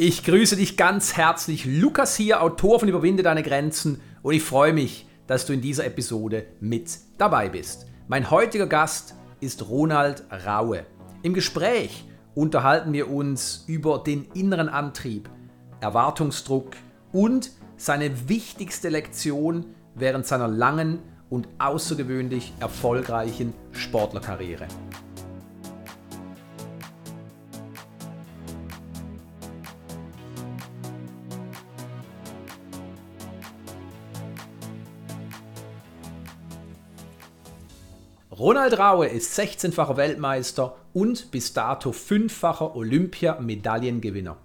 Ich grüße dich ganz herzlich. Lukas hier, Autor von Überwinde deine Grenzen und ich freue mich, dass du in dieser Episode mit dabei bist. Mein heutiger Gast ist Ronald Raue. Im Gespräch unterhalten wir uns über den inneren Antrieb, Erwartungsdruck und seine wichtigste Lektion während seiner langen und außergewöhnlich erfolgreichen Sportlerkarriere. Ronald Raue ist 16-facher Weltmeister und bis dato fünffacher Olympiamedaillengewinner.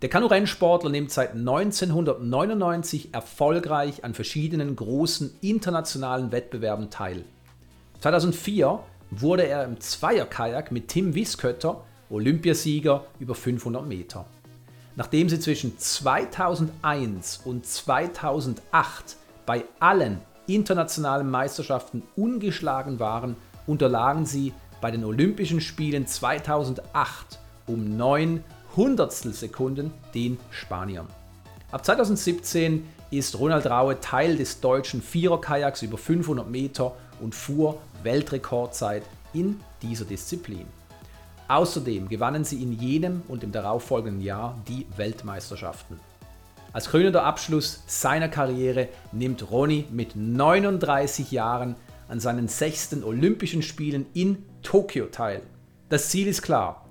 Der Kanu-Rennsportler nimmt seit 1999 erfolgreich an verschiedenen großen internationalen Wettbewerben teil. 2004 wurde er im Zweierkajak mit Tim Wiskötter Olympiasieger über 500 Meter. Nachdem sie zwischen 2001 und 2008 bei allen internationalen Meisterschaften ungeschlagen waren, unterlagen sie bei den Olympischen Spielen 2008 um 9 Hundertstel Sekunden den Spaniern. Ab 2017 ist Ronald Raue Teil des deutschen Viererkajaks über 500 Meter und fuhr Weltrekordzeit in dieser Disziplin. Außerdem gewannen sie in jenem und im darauffolgenden Jahr die Weltmeisterschaften. Als krönender Abschluss seiner Karriere nimmt Ronny mit 39 Jahren an seinen sechsten Olympischen Spielen in Tokio teil. Das Ziel ist klar.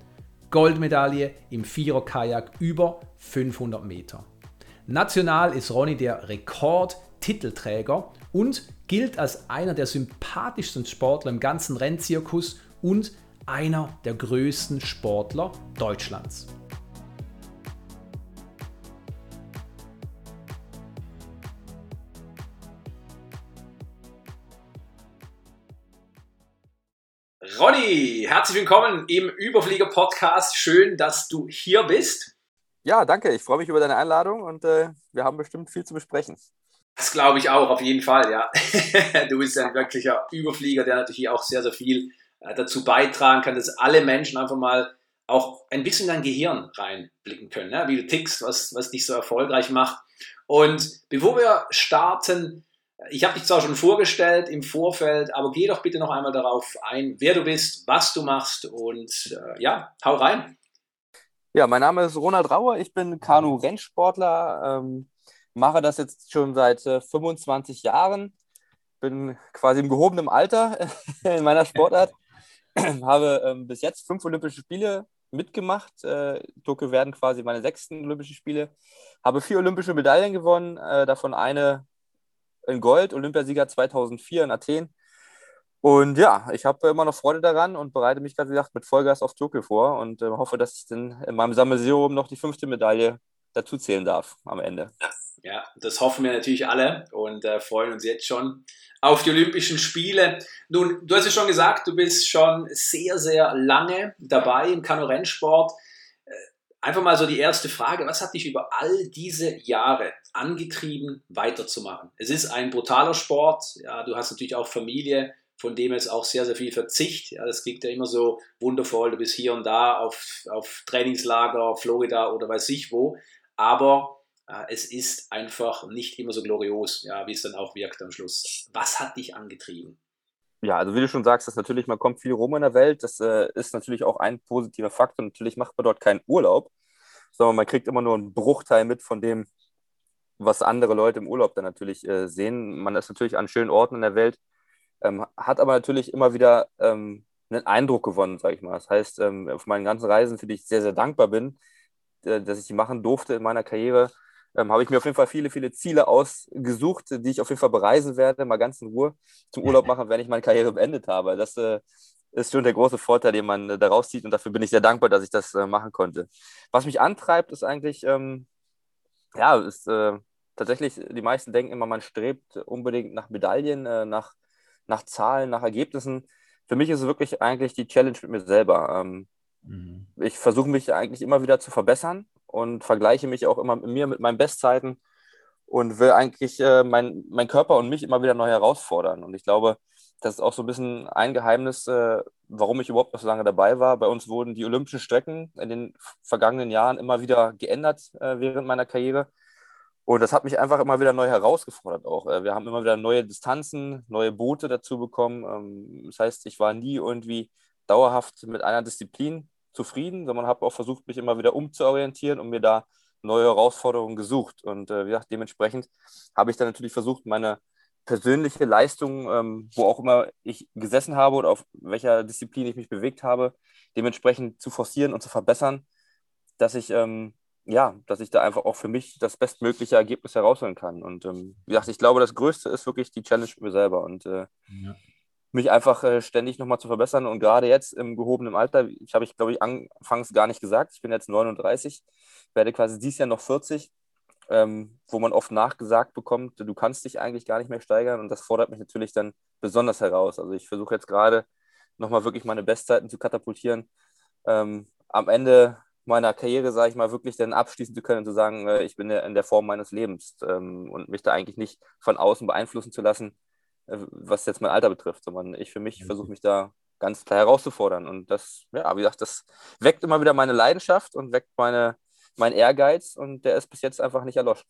Goldmedaille im Vierer-Kajak über 500 Meter. National ist Ronny der Rekordtitelträger und gilt als einer der sympathischsten Sportler im ganzen Rennzirkus und einer der größten Sportler Deutschlands. Ronny, herzlich willkommen im Überflieger-Podcast. Schön, dass du hier bist. Ja, danke. Ich freue mich über deine Einladung und äh, wir haben bestimmt viel zu besprechen. Das glaube ich auch, auf jeden Fall, ja. du bist ein wirklicher Überflieger, der natürlich auch sehr, sehr viel äh, dazu beitragen kann, dass alle Menschen einfach mal auch ein bisschen in dein Gehirn reinblicken können, ne? wie du tickst, was, was dich so erfolgreich macht. Und bevor wir starten, ich habe dich zwar schon vorgestellt im Vorfeld, aber geh doch bitte noch einmal darauf ein, wer du bist, was du machst und äh, ja, hau rein. Ja, mein Name ist Ronald Rauer, ich bin Kanu-Rennsportler, ähm, mache das jetzt schon seit äh, 25 Jahren, bin quasi im gehobenen Alter in meiner Sportart, habe ähm, bis jetzt fünf Olympische Spiele mitgemacht. Äh, Tokio werden quasi meine sechsten Olympischen Spiele. Habe vier olympische Medaillen gewonnen, äh, davon eine in Gold, Olympiasieger 2004 in Athen. Und ja, ich habe immer noch Freude daran und bereite mich, wie gesagt, mit Vollgas auf Tokio vor und äh, hoffe, dass ich dann in meinem Sammelsurium noch die fünfte Medaille dazu zählen darf am Ende. Ja, das hoffen wir natürlich alle und äh, freuen uns jetzt schon auf die Olympischen Spiele. Nun, du hast es schon gesagt, du bist schon sehr, sehr lange dabei im Kanu-Rennsport. Einfach mal so die erste Frage, was hat dich über all diese Jahre angetrieben, weiterzumachen? Es ist ein brutaler Sport, ja, du hast natürlich auch Familie, von dem es auch sehr, sehr viel Verzicht. Ja, das klingt ja immer so wundervoll, du bist hier und da auf, auf Trainingslager, Florida oder weiß ich wo, aber äh, es ist einfach nicht immer so glorios, ja, wie es dann auch wirkt am Schluss. Was hat dich angetrieben? Ja, also wie du schon sagst, dass natürlich, man kommt viel rum in der Welt. Das äh, ist natürlich auch ein positiver Faktor. Natürlich macht man dort keinen Urlaub, sondern man kriegt immer nur einen Bruchteil mit von dem, was andere Leute im Urlaub dann natürlich äh, sehen. Man ist natürlich an schönen Orten in der Welt, ähm, hat aber natürlich immer wieder ähm, einen Eindruck gewonnen, sage ich mal. Das heißt, ähm, auf meinen ganzen Reisen, für die ich sehr, sehr dankbar bin, äh, dass ich die machen durfte in meiner Karriere, ähm, habe ich mir auf jeden Fall viele, viele Ziele ausgesucht, die ich auf jeden Fall bereisen werde, mal ganz in Ruhe zum Urlaub machen, wenn ich meine Karriere beendet habe. Das äh, ist schon der große Vorteil, den man äh, daraus zieht und dafür bin ich sehr dankbar, dass ich das äh, machen konnte. Was mich antreibt, ist eigentlich, ähm, ja, ist äh, tatsächlich, die meisten denken immer, man strebt unbedingt nach Medaillen, äh, nach, nach Zahlen, nach Ergebnissen. Für mich ist es wirklich eigentlich die Challenge mit mir selber. Ähm, mhm. Ich versuche mich eigentlich immer wieder zu verbessern und vergleiche mich auch immer mit mir, mit meinen Bestzeiten und will eigentlich äh, mein, mein Körper und mich immer wieder neu herausfordern. Und ich glaube, das ist auch so ein bisschen ein Geheimnis, äh, warum ich überhaupt noch so lange dabei war. Bei uns wurden die olympischen Strecken in den vergangenen Jahren immer wieder geändert äh, während meiner Karriere. Und das hat mich einfach immer wieder neu herausgefordert auch. Äh, wir haben immer wieder neue Distanzen, neue Boote dazu bekommen. Ähm, das heißt, ich war nie irgendwie dauerhaft mit einer Disziplin zufrieden, sondern habe auch versucht, mich immer wieder umzuorientieren und mir da neue Herausforderungen gesucht. Und äh, wie gesagt, dementsprechend habe ich dann natürlich versucht, meine persönliche Leistung, ähm, wo auch immer ich gesessen habe oder auf welcher Disziplin ich mich bewegt habe, dementsprechend zu forcieren und zu verbessern, dass ich ähm, ja, dass ich da einfach auch für mich das bestmögliche Ergebnis herausholen kann. Und ähm, wie gesagt, ich glaube, das Größte ist wirklich die Challenge mit mir selber und äh, ja. Mich einfach äh, ständig nochmal zu verbessern. Und gerade jetzt im gehobenen Alter, ich habe ich glaube ich anfangs gar nicht gesagt, ich bin jetzt 39, werde quasi dieses Jahr noch 40, ähm, wo man oft nachgesagt bekommt, du kannst dich eigentlich gar nicht mehr steigern und das fordert mich natürlich dann besonders heraus. Also ich versuche jetzt gerade nochmal wirklich meine Bestzeiten zu katapultieren. Ähm, am Ende meiner Karriere, sage ich mal, wirklich dann abschließen zu können und zu sagen, äh, ich bin in der Form meines Lebens ähm, und mich da eigentlich nicht von außen beeinflussen zu lassen, was jetzt mein Alter betrifft, sondern ich für mich versuche mich da ganz klar herauszufordern. Und das, ja, wie gesagt, das weckt immer wieder meine Leidenschaft und weckt meine, mein Ehrgeiz und der ist bis jetzt einfach nicht erloschen.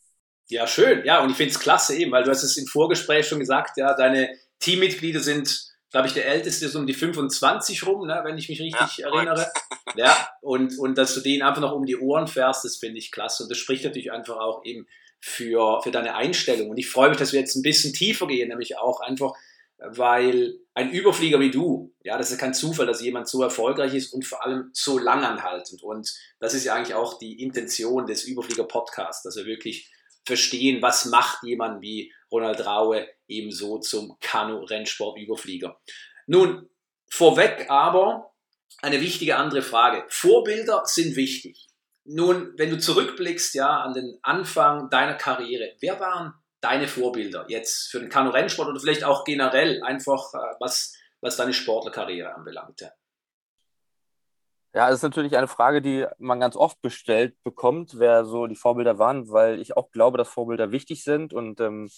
Ja, schön. Ja, und ich finde es klasse eben, weil du hast es im Vorgespräch schon gesagt, ja, deine Teammitglieder sind glaube ich, der älteste ist um die 25 rum, ne, wenn ich mich richtig ja, erinnere. Ja, und, und dass du den einfach noch um die Ohren fährst, das finde ich klasse. Und das spricht natürlich einfach auch eben für, für deine Einstellung. Und ich freue mich, dass wir jetzt ein bisschen tiefer gehen, nämlich auch einfach, weil ein Überflieger wie du, ja, das ist kein Zufall, dass jemand so erfolgreich ist und vor allem so langanhaltend. Und das ist ja eigentlich auch die Intention des Überflieger-Podcasts, dass wir wirklich verstehen, was macht jemand wie Ronald Raue ebenso zum Kanu-Rennsport-Überflieger. Nun, vorweg aber eine wichtige andere Frage. Vorbilder sind wichtig. Nun, wenn du zurückblickst, ja, an den Anfang deiner Karriere, wer waren deine Vorbilder jetzt für den Kanu-Rennsport oder vielleicht auch generell einfach, äh, was, was deine Sportlerkarriere anbelangte? Ja, das ist natürlich eine Frage, die man ganz oft bestellt bekommt, wer so die Vorbilder waren, weil ich auch glaube, dass Vorbilder wichtig sind und ähm,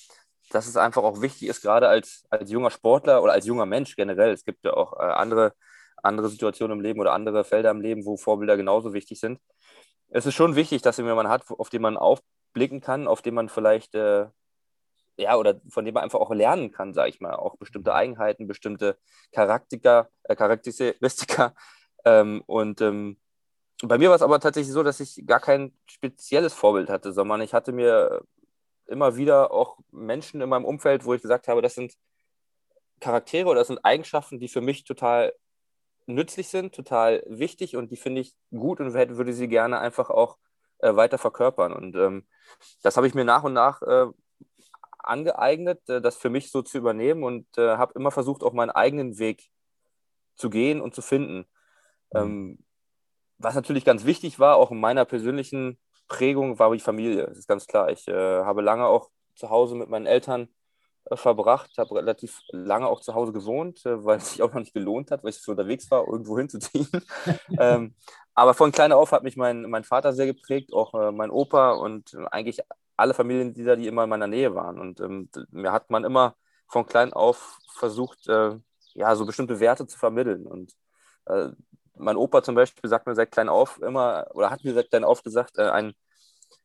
dass es einfach auch wichtig ist, gerade als, als junger Sportler oder als junger Mensch generell. Es gibt ja auch äh, andere, andere Situationen im Leben oder andere Felder im Leben, wo Vorbilder genauso wichtig sind. Es ist schon wichtig, dass man jemanden hat, auf den man aufblicken kann, auf den man vielleicht, äh, ja, oder von dem man einfach auch lernen kann, sage ich mal. Auch bestimmte Eigenheiten, bestimmte Charakter, äh, Charakteristika. Ähm, und ähm, bei mir war es aber tatsächlich so, dass ich gar kein spezielles Vorbild hatte, sondern ich hatte mir immer wieder auch Menschen in meinem Umfeld, wo ich gesagt habe, das sind Charaktere oder das sind Eigenschaften, die für mich total nützlich sind, total wichtig und die finde ich gut und würde sie gerne einfach auch äh, weiter verkörpern. Und ähm, das habe ich mir nach und nach äh, angeeignet, äh, das für mich so zu übernehmen und äh, habe immer versucht, auch meinen eigenen Weg zu gehen und zu finden. Mhm. Ähm, was natürlich ganz wichtig war, auch in meiner persönlichen Prägung war die Familie, das ist ganz klar. Ich äh, habe lange auch zu Hause mit meinen Eltern verbracht, habe relativ lange auch zu Hause gewohnt, äh, weil es sich auch noch nicht gelohnt hat, weil ich so unterwegs war, irgendwo hinzuziehen. ähm, aber von klein auf hat mich mein, mein Vater sehr geprägt, auch äh, mein Opa und eigentlich alle Familienmitglieder, die immer in meiner Nähe waren. Und ähm, mir hat man immer von klein auf versucht, äh, ja, so bestimmte Werte zu vermitteln. Und äh, mein Opa zum Beispiel sagt mir seit klein auf immer, oder hat mir seit klein auf gesagt, äh, ein,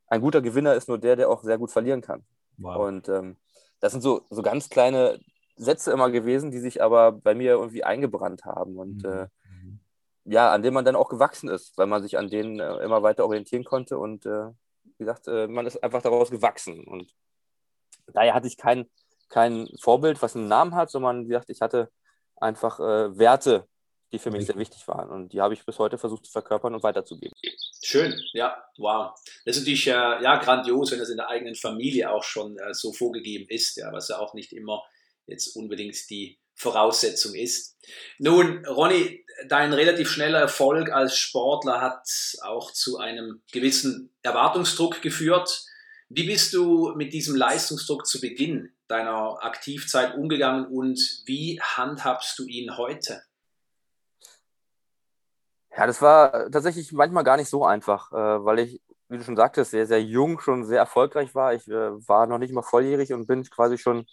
ein guter Gewinner ist nur der, der auch sehr gut verlieren kann. Wow. Und ähm, das sind so, so ganz kleine Sätze immer gewesen, die sich aber bei mir irgendwie eingebrannt haben und mhm. äh, mhm. ja, an denen man dann auch gewachsen ist, weil man sich an denen äh, immer weiter orientieren konnte und äh, wie gesagt, äh, man ist einfach daraus gewachsen und daher hatte ich kein, kein Vorbild, was einen Namen hat, sondern wie gesagt, ich hatte einfach äh, Werte, die für mich sehr wichtig waren. Und die habe ich bis heute versucht zu verkörpern und weiterzugeben. Schön, ja, wow. Das ist natürlich äh, ja, grandios, wenn das in der eigenen Familie auch schon äh, so vorgegeben ist, ja, was ja auch nicht immer jetzt unbedingt die Voraussetzung ist. Nun, Ronny, dein relativ schneller Erfolg als Sportler hat auch zu einem gewissen Erwartungsdruck geführt. Wie bist du mit diesem Leistungsdruck zu Beginn deiner Aktivzeit umgegangen und wie handhabst du ihn heute? Ja, das war tatsächlich manchmal gar nicht so einfach, äh, weil ich, wie du schon sagtest, sehr, sehr jung, schon sehr erfolgreich war. Ich äh, war noch nicht mal volljährig und bin quasi schon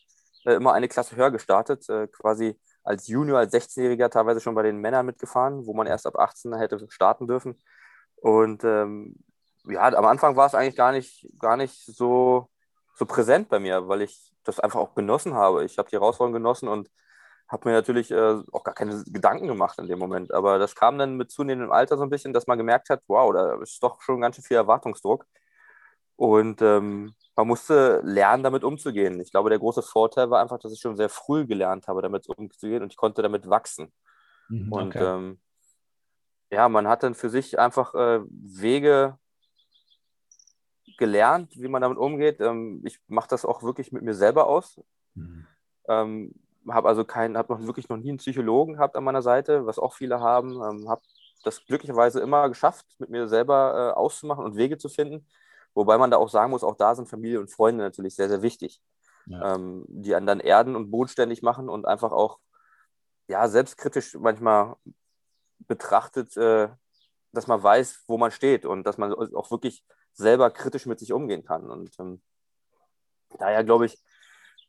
äh, immer eine Klasse höher gestartet, quasi als Junior, als 16-Jähriger teilweise schon bei den Männern mitgefahren, wo man erst ab 18 hätte starten dürfen. Und ähm, ja, am Anfang war es eigentlich gar nicht, gar nicht so, so präsent bei mir, weil ich das einfach auch genossen habe. Ich habe die Herausforderung genossen und habe mir natürlich äh, auch gar keine Gedanken gemacht in dem Moment. Aber das kam dann mit zunehmendem Alter so ein bisschen, dass man gemerkt hat, wow, da ist doch schon ganz schön viel Erwartungsdruck. Und ähm, man musste lernen, damit umzugehen. Ich glaube, der große Vorteil war einfach, dass ich schon sehr früh gelernt habe, damit umzugehen und ich konnte damit wachsen. Mhm, okay. Und ähm, ja, man hat dann für sich einfach äh, Wege gelernt, wie man damit umgeht. Ähm, ich mache das auch wirklich mit mir selber aus. Mhm. Ähm, habe also keinen, habe noch wirklich noch nie einen Psychologen gehabt an meiner Seite, was auch viele haben. Ähm, habe das glücklicherweise immer geschafft, mit mir selber äh, auszumachen und Wege zu finden. Wobei man da auch sagen muss, auch da sind Familie und Freunde natürlich sehr, sehr wichtig, ja. ähm, die einen dann erden und bodenständig machen und einfach auch ja, selbstkritisch manchmal betrachtet, äh, dass man weiß, wo man steht und dass man auch wirklich selber kritisch mit sich umgehen kann. Und ähm, daher glaube ich,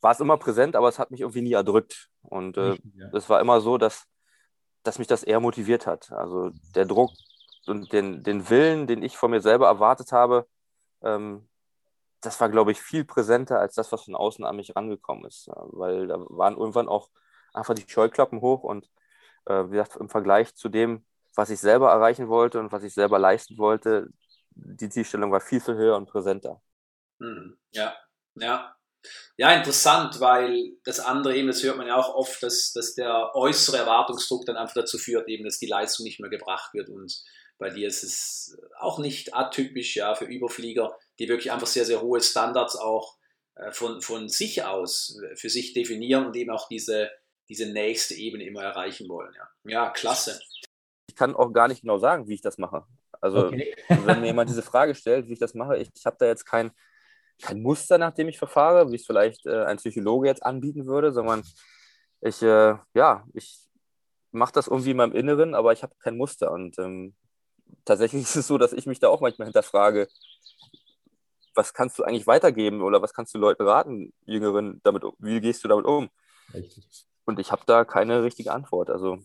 war es immer präsent, aber es hat mich irgendwie nie erdrückt. Und äh, es ja. war immer so, dass, dass mich das eher motiviert hat. Also der Druck und den, den Willen, den ich von mir selber erwartet habe, ähm, das war, glaube ich, viel präsenter als das, was von außen an mich rangekommen ist. Weil da waren irgendwann auch einfach die Scheuklappen hoch und äh, wie gesagt, im Vergleich zu dem, was ich selber erreichen wollte und was ich selber leisten wollte, die Zielstellung war viel, viel höher und präsenter. Hm, ja, ja. Ja, interessant, weil das andere eben, das hört man ja auch oft, dass, dass der äußere Erwartungsdruck dann einfach dazu führt, eben, dass die Leistung nicht mehr gebracht wird. Und bei dir ist es auch nicht atypisch, ja, für Überflieger, die wirklich einfach sehr, sehr hohe Standards auch äh, von, von sich aus äh, für sich definieren und eben auch diese, diese nächste Ebene immer erreichen wollen. Ja, ja klasse. Ich kann auch gar nicht genau sagen, wie ich das mache. Also, okay. wenn mir jemand diese Frage stellt, wie ich das mache, ich, ich habe da jetzt kein, kein Muster, nach dem ich verfahre, wie es vielleicht äh, ein Psychologe jetzt anbieten würde, sondern ich, äh, ja, ich mache das irgendwie in meinem Inneren, aber ich habe kein Muster. Und ähm, tatsächlich ist es so, dass ich mich da auch manchmal hinterfrage, was kannst du eigentlich weitergeben oder was kannst du Leuten raten, Jüngeren, damit, wie gehst du damit um? Richtig. Und ich habe da keine richtige Antwort. Also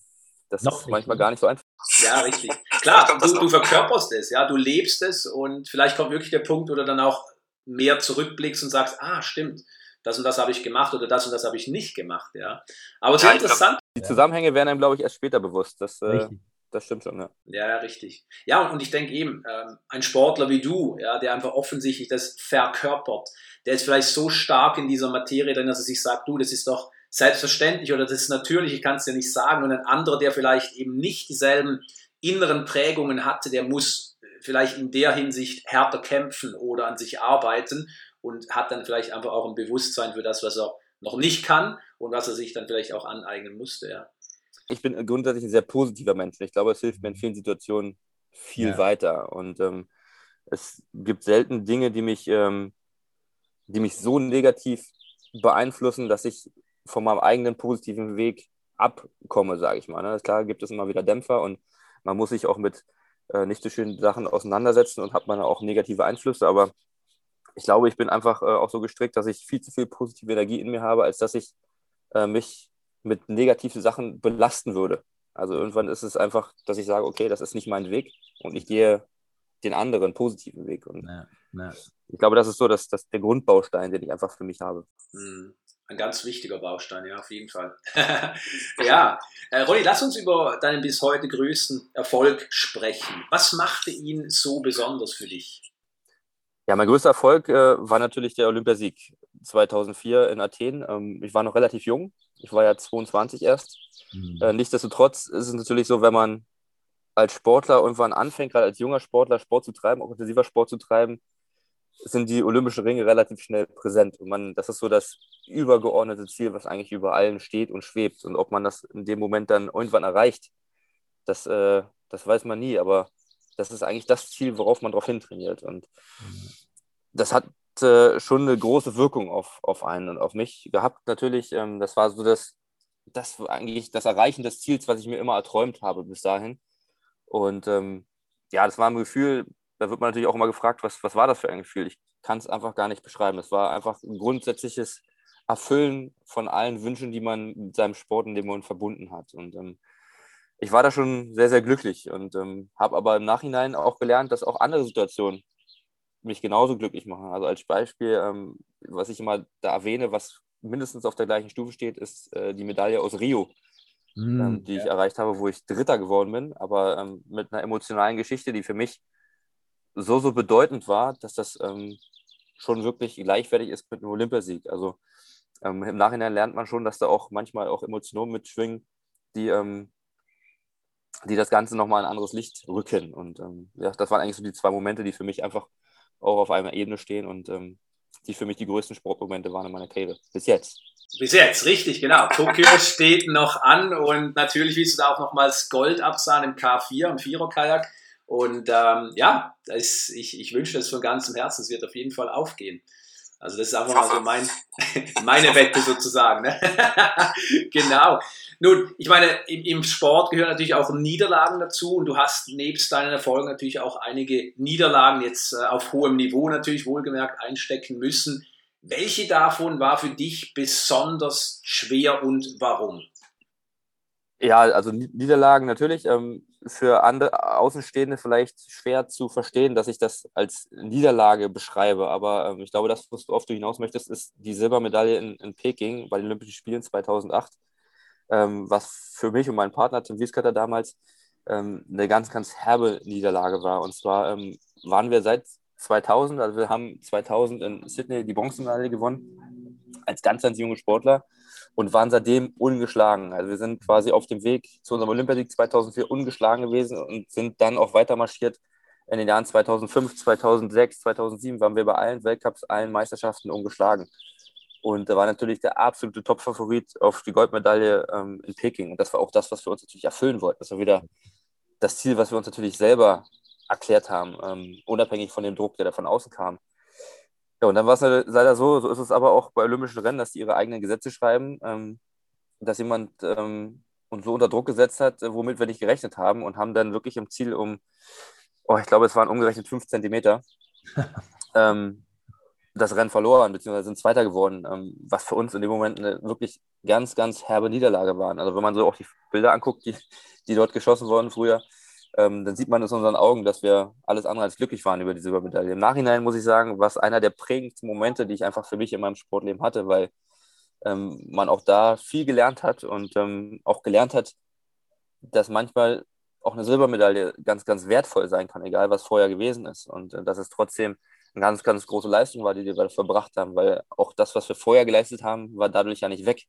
das Noch ist manchmal gar nicht so einfach. Ja, richtig. Klar, du, du verkörperst es, ja, du lebst es und vielleicht kommt wirklich der Punkt, wo du dann auch mehr zurückblickst und sagst, ah, stimmt, das und das habe ich gemacht oder das und das habe ich nicht gemacht, ja. Aber es ist ja, interessant. Die Zusammenhänge werden einem, glaube ich, erst später bewusst. Das, äh, das stimmt schon, ja. Ja, richtig. Ja, und ich denke eben, ähm, ein Sportler wie du, ja, der einfach offensichtlich das verkörpert, der ist vielleicht so stark in dieser Materie drin, dass er sich sagt, du, das ist doch selbstverständlich oder das ist natürlich, ich kann es dir nicht sagen. Und ein anderer, der vielleicht eben nicht dieselben inneren Prägungen hatte, der muss vielleicht in der Hinsicht härter kämpfen oder an sich arbeiten und hat dann vielleicht einfach auch ein Bewusstsein für das, was er noch nicht kann und was er sich dann vielleicht auch aneignen musste. Ja. Ich bin grundsätzlich ein sehr positiver Mensch. Ich glaube, es hilft mir in vielen Situationen viel ja. weiter. Und ähm, es gibt selten Dinge, die mich, ähm, die mich so negativ beeinflussen, dass ich von meinem eigenen positiven Weg abkomme, sage ich mal. Ne? Klar gibt es immer wieder Dämpfer und man muss sich auch mit äh, nicht so schönen Sachen auseinandersetzen und hat man auch negative Einflüsse, aber ich glaube, ich bin einfach äh, auch so gestrickt, dass ich viel zu viel positive Energie in mir habe, als dass ich äh, mich mit negativen Sachen belasten würde. Also irgendwann ist es einfach, dass ich sage, okay, das ist nicht mein Weg und ich gehe den anderen positiven Weg. Und ja, ja. ich glaube, das ist so dass, dass der Grundbaustein, den ich einfach für mich habe. Ein ganz wichtiger Baustein, ja, auf jeden Fall. ja, äh, Ronny, lass uns über deinen bis heute größten Erfolg sprechen. Was machte ihn so besonders für dich? Ja, mein größter Erfolg äh, war natürlich der Olympiasieg 2004 in Athen. Ähm, ich war noch relativ jung. Ich war ja 22 erst. Mhm. Äh, nichtsdestotrotz ist es natürlich so, wenn man als Sportler irgendwann anfängt, gerade als junger Sportler Sport zu treiben, auch intensiver Sport zu treiben, sind die Olympischen Ringe relativ schnell präsent. Und man, das ist so das übergeordnete Ziel, was eigentlich über allen steht und schwebt. Und ob man das in dem Moment dann irgendwann erreicht, das, äh, das weiß man nie. Aber das ist eigentlich das Ziel, worauf man darauf hintrainiert. Und das hat äh, schon eine große Wirkung auf, auf einen und auf mich gehabt. Natürlich, ähm, das war so das, das eigentlich das Erreichen des Ziels, was ich mir immer erträumt habe bis dahin. Und ähm, ja, das war ein Gefühl, da wird man natürlich auch immer gefragt, was, was war das für ein Gefühl? Ich kann es einfach gar nicht beschreiben. Es war einfach ein grundsätzliches Erfüllen von allen Wünschen, die man mit seinem Sport in dem Moment verbunden hat. Und ähm, ich war da schon sehr, sehr glücklich und ähm, habe aber im Nachhinein auch gelernt, dass auch andere Situationen mich genauso glücklich machen. Also als Beispiel, ähm, was ich immer da erwähne, was mindestens auf der gleichen Stufe steht, ist äh, die Medaille aus Rio, mm, ähm, die ja. ich erreicht habe, wo ich Dritter geworden bin, aber ähm, mit einer emotionalen Geschichte, die für mich so, so bedeutend war, dass das ähm, schon wirklich gleichwertig ist mit einem Olympiasieg. Also ähm, im Nachhinein lernt man schon, dass da auch manchmal auch Emotionen mitschwingen, die, ähm, die das Ganze nochmal in ein anderes Licht rücken. Und ähm, ja, das waren eigentlich so die zwei Momente, die für mich einfach auch auf einer Ebene stehen und ähm, die für mich die größten Sportmomente waren in meiner Karriere. Bis jetzt. Bis jetzt, richtig, genau. Tokio steht noch an und natürlich willst du da auch nochmals Gold absahen im K4, im Vierer-Kajak. Und ähm, ja, ist, ich, ich wünsche das von ganzem Herzen. Es wird auf jeden Fall aufgehen. Also das ist einfach mal so mein, meine Wette sozusagen. Ne? genau. Nun, ich meine, im, im, Sport gehören natürlich auch Niederlagen dazu und du hast nebst deinen Erfolgen natürlich auch einige Niederlagen jetzt äh, auf hohem Niveau natürlich wohlgemerkt einstecken müssen. Welche davon war für dich besonders schwer und warum? Ja, also Niederlagen natürlich. Ähm, für andere Außenstehende vielleicht schwer zu verstehen, dass ich das als Niederlage beschreibe. Aber ähm, ich glaube, das, was du oft hinaus möchtest, ist die Silbermedaille in, in Peking bei den Olympischen Spielen 2008, ähm, was für mich und meinen Partner Tim Wieskötter damals ähm, eine ganz, ganz herbe Niederlage war. Und zwar ähm, waren wir seit 2000, also wir haben 2000 in Sydney die Bronzemedaille gewonnen, als ganz, ganz junge Sportler und waren seitdem ungeschlagen. Also wir sind quasi auf dem Weg zu unserem Olympiasieg 2004 ungeschlagen gewesen und sind dann auch weiter marschiert. In den Jahren 2005, 2006, 2007 waren wir bei allen Weltcups, allen Meisterschaften ungeschlagen. Und da war natürlich der absolute Top-Favorit auf die Goldmedaille ähm, in Peking. Und das war auch das, was wir uns natürlich erfüllen wollten. Das war wieder das Ziel, was wir uns natürlich selber erklärt haben, ähm, unabhängig von dem Druck, der da von außen kam. Ja, und dann war es leider so, so ist es aber auch bei Olympischen Rennen, dass die ihre eigenen Gesetze schreiben, ähm, dass jemand ähm, uns so unter Druck gesetzt hat, äh, womit wir nicht gerechnet haben und haben dann wirklich im Ziel um, oh, ich glaube, es waren umgerechnet fünf Zentimeter, ähm, das Rennen verloren, beziehungsweise sind Zweiter geworden, ähm, was für uns in dem Moment eine wirklich ganz, ganz herbe Niederlage war. Also wenn man so auch die Bilder anguckt, die, die dort geschossen wurden früher, ähm, dann sieht man es in unseren Augen, dass wir alles andere als glücklich waren über die Silbermedaille. Im Nachhinein muss ich sagen, war es einer der prägendsten Momente, die ich einfach für mich in meinem Sportleben hatte, weil ähm, man auch da viel gelernt hat und ähm, auch gelernt hat, dass manchmal auch eine Silbermedaille ganz, ganz wertvoll sein kann, egal was vorher gewesen ist. Und äh, dass es trotzdem eine ganz, ganz große Leistung war, die wir verbracht haben, weil auch das, was wir vorher geleistet haben, war dadurch ja nicht weg.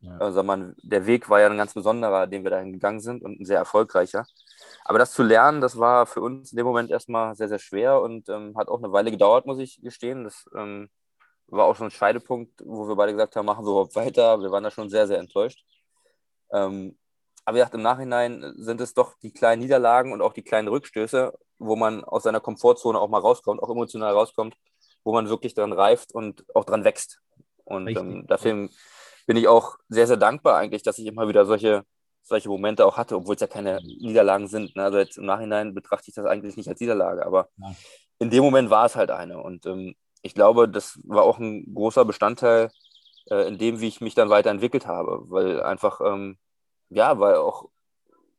Ja. Also man, der Weg war ja ein ganz besonderer, den wir dahin gegangen sind und ein sehr erfolgreicher. Aber das zu lernen, das war für uns in dem Moment erstmal sehr, sehr schwer und ähm, hat auch eine Weile gedauert, muss ich gestehen. Das ähm, war auch schon ein Scheidepunkt, wo wir beide gesagt haben, machen wir überhaupt weiter. Wir waren da schon sehr, sehr enttäuscht. Ähm, aber gesagt, im Nachhinein sind es doch die kleinen Niederlagen und auch die kleinen Rückstöße, wo man aus seiner Komfortzone auch mal rauskommt, auch emotional rauskommt, wo man wirklich dran reift und auch dran wächst. Und ähm, dafür bin ich auch sehr, sehr dankbar eigentlich, dass ich immer wieder solche solche Momente auch hatte, obwohl es ja keine mhm. Niederlagen sind. Ne? Also jetzt im Nachhinein betrachte ich das eigentlich nicht als Niederlage, aber ja. in dem Moment war es halt eine. Und ähm, ich glaube, das war auch ein großer Bestandteil äh, in dem, wie ich mich dann weiterentwickelt habe, weil einfach, ähm, ja, weil auch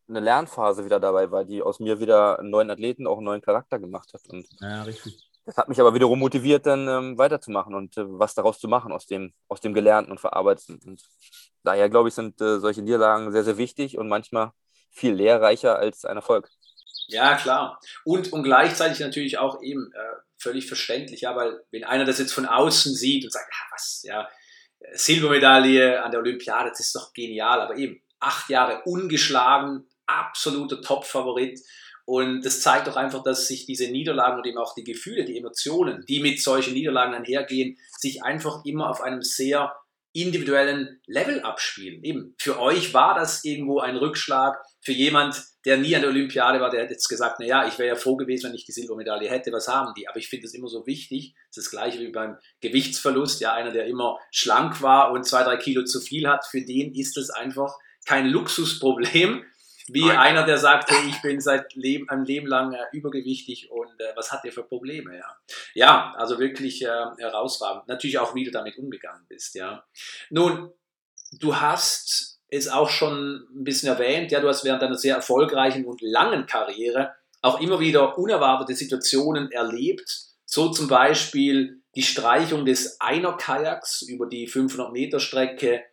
eine Lernphase wieder dabei war, die aus mir wieder einen neuen Athleten, auch einen neuen Charakter gemacht hat. Und ja, richtig. Das hat mich aber wiederum motiviert, dann ähm, weiterzumachen und äh, was daraus zu machen aus dem, aus dem Gelernten und Verarbeiteten. Und daher, glaube ich, sind äh, solche Niederlagen sehr, sehr wichtig und manchmal viel lehrreicher als ein Erfolg. Ja, klar. Und, und gleichzeitig natürlich auch eben äh, völlig verständlich, ja, weil wenn einer das jetzt von außen sieht und sagt, ah, was, ja, Silbermedaille an der Olympiade, das ist doch genial, aber eben acht Jahre ungeschlagen, absoluter Top-Favorit und das zeigt doch einfach, dass sich diese Niederlagen und eben auch die Gefühle, die Emotionen, die mit solchen Niederlagen einhergehen, sich einfach immer auf einem sehr individuellen Level abspielen. Eben, für euch war das irgendwo ein Rückschlag. Für jemand, der nie an der Olympiade war, der hätte jetzt gesagt, naja, ich wäre ja froh gewesen, wenn ich die Silbermedaille hätte. Was haben die? Aber ich finde es immer so wichtig. Das ist das gleiche wie beim Gewichtsverlust. Ja, einer, der immer schlank war und zwei, drei Kilo zu viel hat, für den ist das einfach kein Luxusproblem, wie einer, der sagt, hey, ich bin seit Leben, einem Leben lang äh, übergewichtig und äh, was hat ihr für Probleme, ja. Ja, also wirklich äh, herausragend. Natürlich auch, wie du damit umgegangen bist, ja. Nun, du hast es auch schon ein bisschen erwähnt, ja, du hast während deiner sehr erfolgreichen und langen Karriere auch immer wieder unerwartete Situationen erlebt, so zum Beispiel die Streichung des Einer-Kajaks über die 500-Meter-Strecke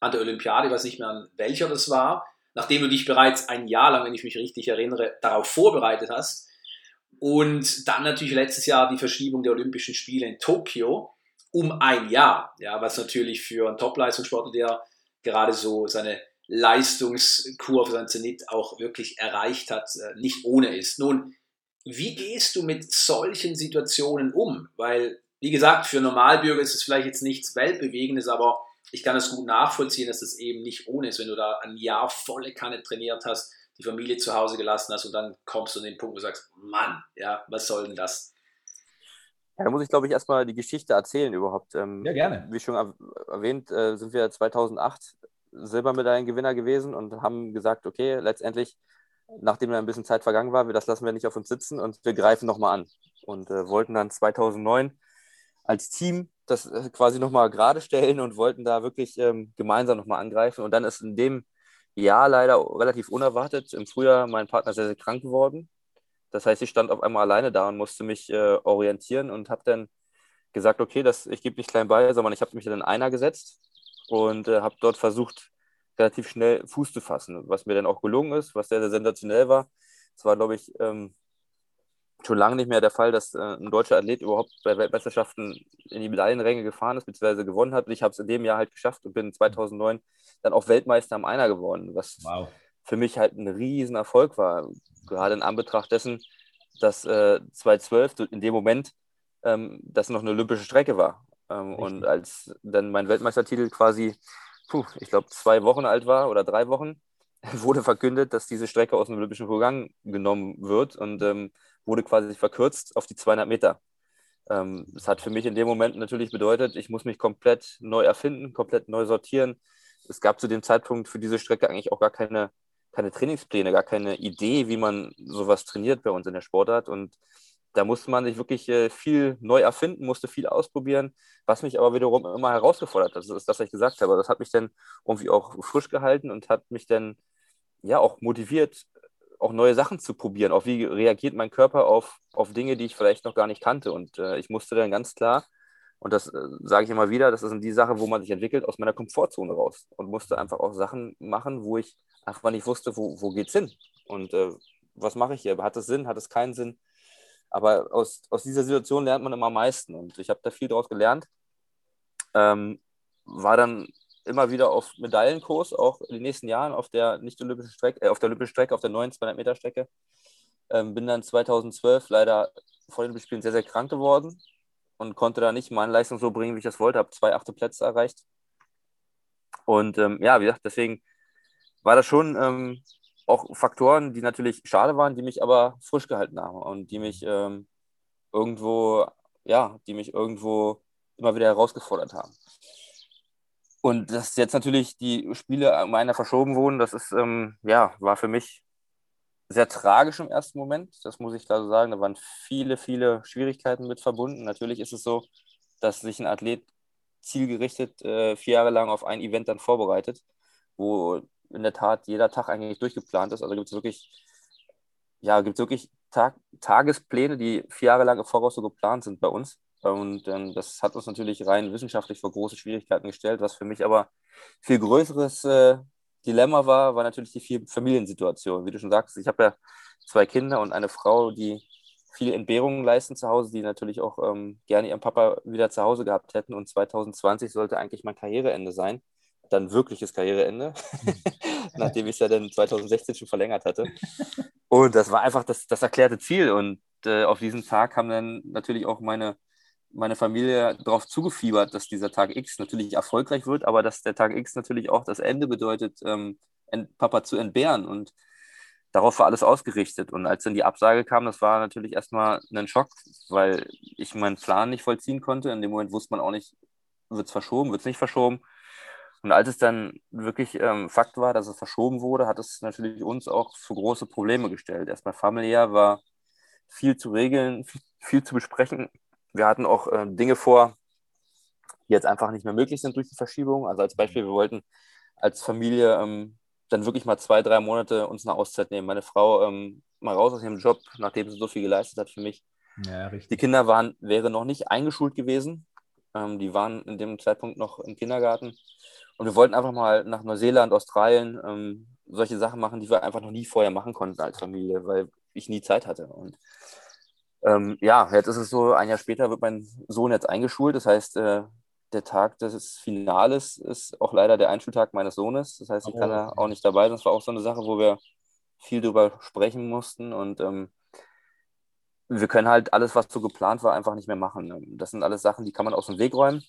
an der Olympiade, ich weiß nicht mehr an welcher das war, nachdem du dich bereits ein Jahr lang, wenn ich mich richtig erinnere, darauf vorbereitet hast. Und dann natürlich letztes Jahr die Verschiebung der Olympischen Spiele in Tokio um ein Jahr, ja, was natürlich für einen Top-Leistungssportler, der gerade so seine Leistungskurve, sein Zenit auch wirklich erreicht hat, äh, nicht ohne ist. Nun, wie gehst du mit solchen Situationen um? Weil, wie gesagt, für Normalbürger ist es vielleicht jetzt nichts Weltbewegendes, aber ich kann es gut nachvollziehen, dass es eben nicht ohne ist, wenn du da ein Jahr volle Kanne trainiert hast, die Familie zu Hause gelassen hast und dann kommst du an den Punkt, wo du sagst, Mann, ja, was soll denn das? Ja, da muss ich, glaube ich, erstmal die Geschichte erzählen überhaupt. Ähm, ja, gerne. Wie schon erwähnt, äh, sind wir 2008 Silbermedaillengewinner gewesen und haben gesagt, okay, letztendlich, nachdem dann ein bisschen Zeit vergangen war, das lassen wir nicht auf uns sitzen und wir greifen nochmal an. Und äh, wollten dann 2009 als Team das äh, quasi nochmal gerade stellen und wollten da wirklich ähm, gemeinsam nochmal angreifen. Und dann ist in dem Jahr leider relativ unerwartet im Frühjahr mein Partner sehr, sehr krank geworden. Das heißt, ich stand auf einmal alleine da und musste mich äh, orientieren und habe dann gesagt, okay, das, ich gebe nicht klein bei, sondern ich habe mich dann in einer gesetzt und äh, habe dort versucht, relativ schnell Fuß zu fassen, was mir dann auch gelungen ist, was sehr, sehr sensationell war. Es war, glaube ich, ähm, schon lange nicht mehr der Fall, dass äh, ein deutscher Athlet überhaupt bei Weltmeisterschaften in die Medaillenränge gefahren ist, beziehungsweise gewonnen hat. Und ich habe es in dem Jahr halt geschafft und bin 2009 dann auch Weltmeister am Einer geworden, was wow. für mich halt ein Riesenerfolg war, gerade in Anbetracht dessen, dass äh, 2012 in dem Moment ähm, das noch eine olympische Strecke war. Ähm, und als dann mein Weltmeistertitel quasi, puh, ich glaube, zwei Wochen alt war oder drei Wochen, wurde verkündet, dass diese Strecke aus dem olympischen Programm genommen wird und ähm, wurde quasi verkürzt auf die 200 Meter. Ähm, das hat für mich in dem Moment natürlich bedeutet, ich muss mich komplett neu erfinden, komplett neu sortieren. Es gab zu dem Zeitpunkt für diese Strecke eigentlich auch gar keine, keine Trainingspläne, gar keine Idee, wie man sowas trainiert bei uns in der Sportart. Und da musste man sich wirklich äh, viel neu erfinden, musste viel ausprobieren, was mich aber wiederum immer herausgefordert hat. Das ist das, was ich gesagt habe. Das hat mich dann irgendwie auch frisch gehalten und hat mich dann ja auch motiviert, auch neue Sachen zu probieren. Auch wie reagiert mein Körper auf, auf Dinge, die ich vielleicht noch gar nicht kannte. Und äh, ich musste dann ganz klar, und das äh, sage ich immer wieder, das ist die Sache, wo man sich entwickelt, aus meiner Komfortzone raus. Und musste einfach auch Sachen machen, wo ich einfach nicht wusste, wo, wo es hin. Und äh, was mache ich hier? Hat es Sinn? Hat es keinen Sinn? Aber aus, aus dieser Situation lernt man immer am meisten. Und ich habe da viel daraus gelernt. Ähm, war dann immer wieder auf Medaillenkurs, auch in den nächsten Jahren auf der nicht-olympischen Strecke, äh, auf der olympischen Strecke, auf der neuen 200 Meter Strecke. Ähm, bin dann 2012 leider vor den Spielen sehr, sehr krank geworden und konnte da nicht meine Leistung so bringen, wie ich das wollte. Habe zwei achte Plätze erreicht. Und ähm, ja, wie gesagt, deswegen war das schon ähm, auch Faktoren, die natürlich schade waren, die mich aber frisch gehalten haben und die mich ähm, irgendwo, ja, die mich irgendwo immer wieder herausgefordert haben. Und dass jetzt natürlich die Spiele meiner verschoben wurden, das ist, ähm, ja, war für mich sehr tragisch im ersten Moment. Das muss ich klar so sagen. Da waren viele, viele Schwierigkeiten mit verbunden. Natürlich ist es so, dass sich ein Athlet zielgerichtet äh, vier Jahre lang auf ein Event dann vorbereitet, wo in der Tat jeder Tag eigentlich durchgeplant ist. Also gibt es wirklich, ja, gibt wirklich Tag, Tagespläne, die vier Jahre lang im Voraus so geplant sind bei uns. Und ähm, das hat uns natürlich rein wissenschaftlich vor große Schwierigkeiten gestellt. Was für mich aber viel größeres äh, Dilemma war, war natürlich die Familiensituation. Wie du schon sagst, ich habe ja zwei Kinder und eine Frau, die viel Entbehrungen leisten zu Hause, die natürlich auch ähm, gerne ihren Papa wieder zu Hause gehabt hätten. Und 2020 sollte eigentlich mein Karriereende sein. Dann wirkliches Karriereende, nachdem ich es ja dann 2016 schon verlängert hatte. Und das war einfach das, das erklärte Ziel. Und äh, auf diesen Tag haben dann natürlich auch meine meine Familie darauf zugefiebert, dass dieser Tag X natürlich erfolgreich wird, aber dass der Tag X natürlich auch das Ende bedeutet, ähm, Papa zu entbehren. Und darauf war alles ausgerichtet. Und als dann die Absage kam, das war natürlich erstmal ein Schock, weil ich meinen Plan nicht vollziehen konnte. In dem Moment wusste man auch nicht, wird es verschoben, wird es nicht verschoben. Und als es dann wirklich ähm, Fakt war, dass es verschoben wurde, hat es natürlich uns auch für große Probleme gestellt. Erstmal familiär war viel zu regeln, viel, viel zu besprechen. Wir hatten auch äh, Dinge vor, die jetzt einfach nicht mehr möglich sind durch die Verschiebung. Also als Beispiel, wir wollten als Familie ähm, dann wirklich mal zwei, drei Monate uns eine Auszeit nehmen. Meine Frau ähm, mal raus aus ihrem Job, nachdem sie so viel geleistet hat für mich. Ja, die Kinder waren, wären noch nicht eingeschult gewesen. Ähm, die waren in dem Zeitpunkt noch im Kindergarten. Und wir wollten einfach mal nach Neuseeland, Australien ähm, solche Sachen machen, die wir einfach noch nie vorher machen konnten als Familie, weil ich nie Zeit hatte. Und ähm, ja, jetzt ist es so, ein Jahr später wird mein Sohn jetzt eingeschult. Das heißt, äh, der Tag des Finales ist auch leider der Einschultag meines Sohnes. Das heißt, ich kann da auch nicht dabei sein. Das war auch so eine Sache, wo wir viel drüber sprechen mussten und ähm, wir können halt alles, was so geplant war, einfach nicht mehr machen. Das sind alles Sachen, die kann man aus dem Weg räumen,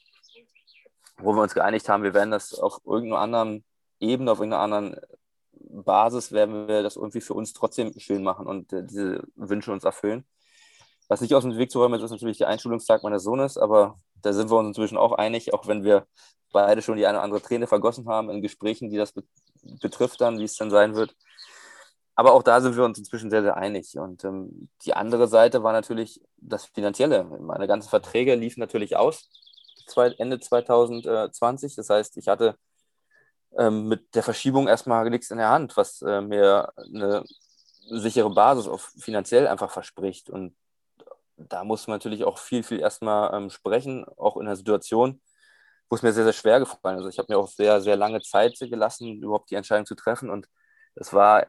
wo wir uns geeinigt haben, wir werden das auf irgendeiner anderen Ebene, auf irgendeiner anderen Basis, werden wir das irgendwie für uns trotzdem schön machen und äh, diese Wünsche uns erfüllen. Was nicht aus dem Weg zu räumen ist, ist natürlich der Einschulungstag meines Sohnes, aber da sind wir uns inzwischen auch einig, auch wenn wir beide schon die eine oder andere Träne vergossen haben in Gesprächen, die das be betrifft dann, wie es dann sein wird. Aber auch da sind wir uns inzwischen sehr, sehr einig. Und ähm, die andere Seite war natürlich das Finanzielle. Meine ganzen Verträge liefen natürlich aus Ende 2020. Das heißt, ich hatte ähm, mit der Verschiebung erstmal nichts in der Hand, was äh, mir eine sichere Basis auf finanziell einfach verspricht. Und da muss man natürlich auch viel, viel erstmal ähm, sprechen, auch in der Situation, wo es mir sehr, sehr schwer gefallen ist. Also ich habe mir auch sehr, sehr lange Zeit gelassen, überhaupt die Entscheidung zu treffen. Und es war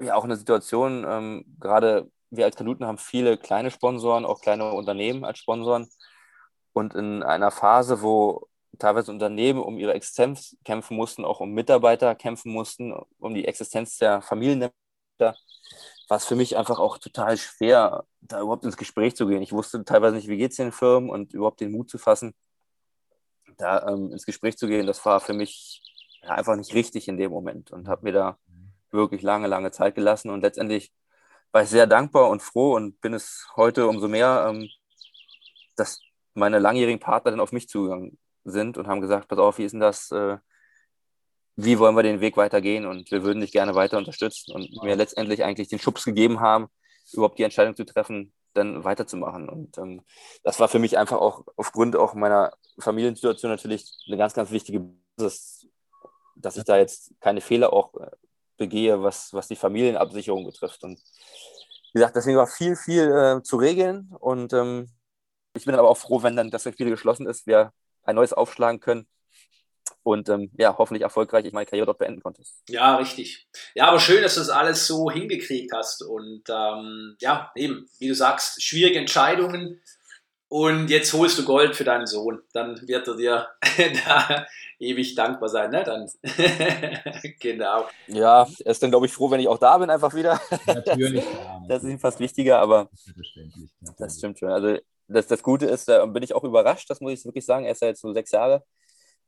ja auch eine Situation, ähm, gerade wir als Kanuten haben viele kleine Sponsoren, auch kleine Unternehmen als Sponsoren. Und in einer Phase, wo teilweise Unternehmen um ihre Existenz kämpfen mussten, auch um Mitarbeiter kämpfen mussten, um die Existenz der Familien, war es für mich einfach auch total schwer, da überhaupt ins Gespräch zu gehen. Ich wusste teilweise nicht, wie geht es den Firmen und überhaupt den Mut zu fassen, da ähm, ins Gespräch zu gehen. Das war für mich ja, einfach nicht richtig in dem Moment und habe mir da wirklich lange, lange Zeit gelassen und letztendlich war ich sehr dankbar und froh und bin es heute umso mehr, ähm, dass meine langjährigen Partner dann auf mich zugegangen sind und haben gesagt, pass auf, wie ist denn das, äh, wie wollen wir den Weg weitergehen und wir würden dich gerne weiter unterstützen und wow. mir letztendlich eigentlich den Schubs gegeben haben, überhaupt die Entscheidung zu treffen, dann weiterzumachen. Und ähm, das war für mich einfach auch aufgrund auch meiner Familiensituation natürlich eine ganz, ganz wichtige Basis, dass ich da jetzt keine Fehler auch äh, begehe, was, was die Familienabsicherung betrifft. Und wie gesagt, deswegen war viel, viel äh, zu regeln und ähm, ich bin aber auch froh, wenn dann das wieder geschlossen ist, wir ein neues aufschlagen können und ähm, ja, hoffentlich erfolgreich ich meine Karriere dort beenden konnte. Ja, richtig. Ja, aber schön, dass du das alles so hingekriegt hast und ähm, ja, eben, wie du sagst, schwierige Entscheidungen und jetzt holst du Gold für deinen Sohn. Dann wird er dir da ewig dankbar sein, ne? Dann genau. Ja, er ist dann, glaube ich, froh, wenn ich auch da bin, einfach wieder. Natürlich. Ja, das ist ihm fast wichtiger, aber das stimmt schon. Also das, das Gute ist, da bin ich auch überrascht, das muss ich wirklich sagen. Er ist ja jetzt nur sechs Jahre.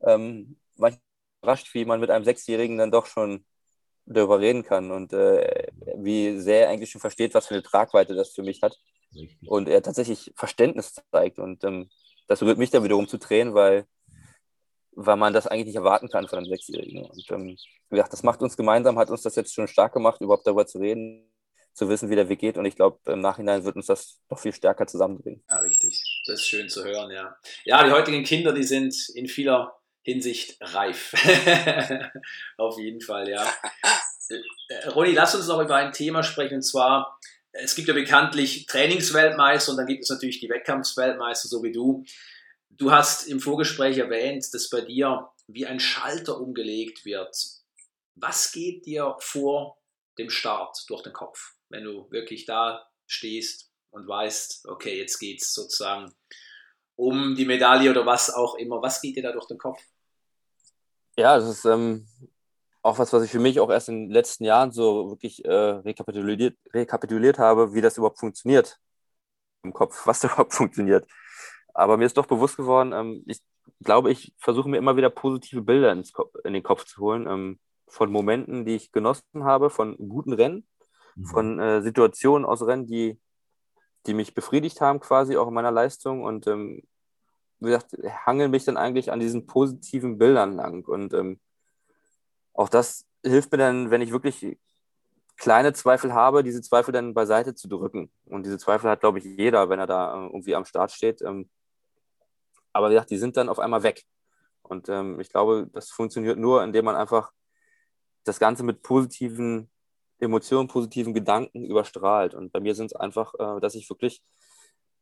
Ähm, manchmal überrascht, wie man mit einem Sechsjährigen dann doch schon darüber reden kann und äh, wie sehr er eigentlich schon versteht, was für eine Tragweite das für mich hat. Richtig. Und er tatsächlich Verständnis zeigt. Und ähm, das rührt mich dann wiederum zu Tränen, weil, weil man das eigentlich nicht erwarten kann von einem Sechsjährigen. Und ähm, wie gesagt, das macht uns gemeinsam, hat uns das jetzt schon stark gemacht, überhaupt darüber zu reden zu wissen, wie der Weg geht. Und ich glaube, im Nachhinein wird uns das noch viel stärker zusammenbringen. Ja, richtig. Das ist schön zu hören, ja. Ja, die heutigen Kinder, die sind in vieler Hinsicht reif. Auf jeden Fall, ja. Äh, Ronny, lass uns noch über ein Thema sprechen, und zwar, es gibt ja bekanntlich Trainingsweltmeister und dann gibt es natürlich die Wettkampfsweltmeister, so wie du. Du hast im Vorgespräch erwähnt, dass bei dir wie ein Schalter umgelegt wird. Was geht dir vor dem Start durch den Kopf? wenn du wirklich da stehst und weißt, okay, jetzt geht es sozusagen um die Medaille oder was auch immer. Was geht dir da durch den Kopf? Ja, das ist ähm, auch was, was ich für mich auch erst in den letzten Jahren so wirklich äh, rekapituliert, rekapituliert habe, wie das überhaupt funktioniert im Kopf, was da überhaupt funktioniert. Aber mir ist doch bewusst geworden, ähm, ich glaube, ich versuche mir immer wieder positive Bilder ins Kopf, in den Kopf zu holen, ähm, von Momenten, die ich genossen habe, von guten Rennen Mhm. von äh, Situationen aus Rennen, die, die mich befriedigt haben, quasi auch in meiner Leistung. Und ähm, wie gesagt, hangel mich dann eigentlich an diesen positiven Bildern lang. Und ähm, auch das hilft mir dann, wenn ich wirklich kleine Zweifel habe, diese Zweifel dann beiseite zu drücken. Und diese Zweifel hat, glaube ich, jeder, wenn er da äh, irgendwie am Start steht. Ähm, aber wie gesagt, die sind dann auf einmal weg. Und ähm, ich glaube, das funktioniert nur, indem man einfach das Ganze mit positiven Emotionen, positiven Gedanken überstrahlt. Und bei mir sind es einfach, äh, dass ich wirklich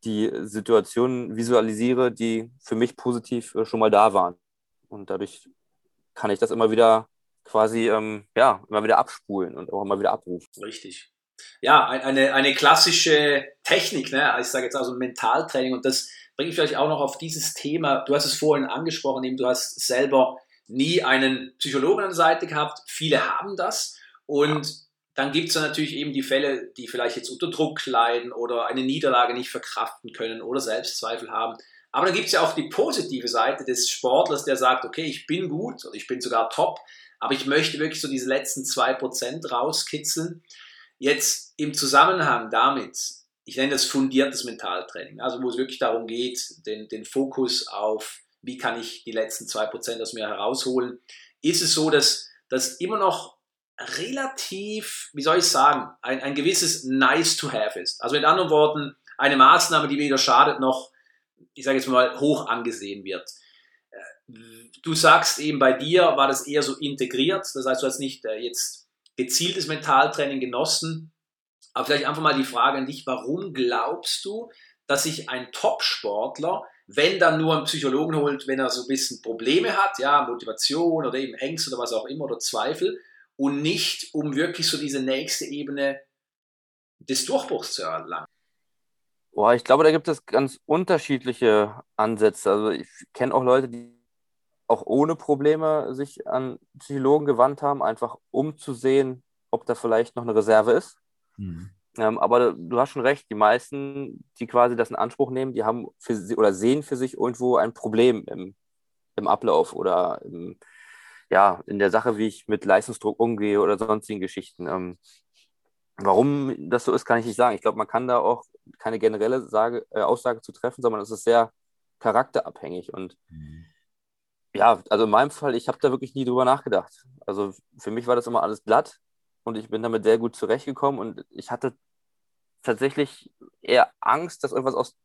die Situationen visualisiere, die für mich positiv äh, schon mal da waren. Und dadurch kann ich das immer wieder quasi, ähm, ja, immer wieder abspulen und auch immer wieder abrufen. Richtig. Ja, eine, eine klassische Technik, ne? ich sage jetzt also Mentaltraining und das bringe ich vielleicht auch noch auf dieses Thema. Du hast es vorhin angesprochen, eben du hast selber nie einen Psychologen an der Seite gehabt. Viele haben das und. Dann gibt es natürlich eben die Fälle, die vielleicht jetzt unter Druck leiden oder eine Niederlage nicht verkraften können oder Selbstzweifel haben. Aber dann gibt es ja auch die positive Seite des Sportlers, der sagt, okay, ich bin gut oder ich bin sogar top, aber ich möchte wirklich so diese letzten 2% rauskitzeln. Jetzt im Zusammenhang damit, ich nenne das fundiertes Mentaltraining, also wo es wirklich darum geht, den, den Fokus auf, wie kann ich die letzten 2% aus mir herausholen, ist es so, dass das immer noch relativ, wie soll ich sagen, ein, ein gewisses Nice to have ist. Also mit anderen Worten, eine Maßnahme, die weder schadet noch, ich sage jetzt mal, hoch angesehen wird. Du sagst eben, bei dir war das eher so integriert, das heißt, du hast nicht äh, jetzt gezieltes Mentaltraining genossen, aber vielleicht einfach mal die Frage an dich, warum glaubst du, dass sich ein Top-Sportler, wenn dann nur einen Psychologen holt, wenn er so ein bisschen Probleme hat, ja, Motivation oder eben Ängste oder was auch immer oder Zweifel, und nicht um wirklich so diese nächste Ebene des Durchbruchs zu erlangen? Boah, ich glaube, da gibt es ganz unterschiedliche Ansätze. Also ich kenne auch Leute, die auch ohne Probleme sich an Psychologen gewandt haben, einfach um zu sehen, ob da vielleicht noch eine Reserve ist. Mhm. Ähm, aber du hast schon recht, die meisten, die quasi das in Anspruch nehmen, die haben für sie, oder sehen für sich irgendwo ein Problem im, im Ablauf oder im, ja, in der Sache, wie ich mit Leistungsdruck umgehe oder sonstigen Geschichten. Ähm, warum das so ist, kann ich nicht sagen. Ich glaube, man kann da auch keine generelle Sage, äh, Aussage zu treffen, sondern es ist sehr charakterabhängig. Und mhm. ja, also in meinem Fall, ich habe da wirklich nie drüber nachgedacht. Also für mich war das immer alles glatt und ich bin damit sehr gut zurechtgekommen und ich hatte tatsächlich eher Angst, dass irgendwas aus,